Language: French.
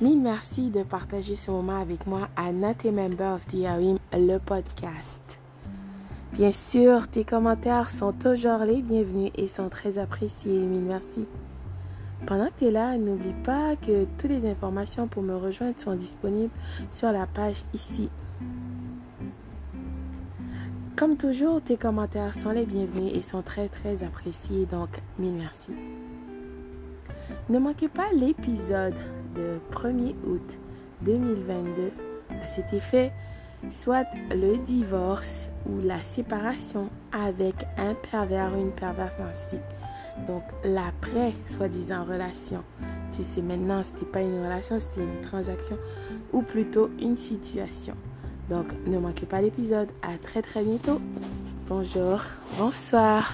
Mille merci de partager ce moment avec moi à Not Member of the Harim, le podcast. Bien sûr, tes commentaires sont toujours les bienvenus et sont très appréciés. Mille merci. Pendant que tu es là, n'oublie pas que toutes les informations pour me rejoindre sont disponibles sur la page ici. Comme toujours, tes commentaires sont les bienvenus et sont très très appréciés, donc mille merci. Ne manquez pas l'épisode de 1er août 2022 à cet effet, soit le divorce ou la séparation avec un pervers ou une perverse narcissique. Donc l'après, soi-disant, relation. Tu sais maintenant, ce n'était pas une relation, c'était une transaction ou plutôt une situation. Donc ne manquez pas l'épisode. À très très bientôt. Bonjour, bonsoir.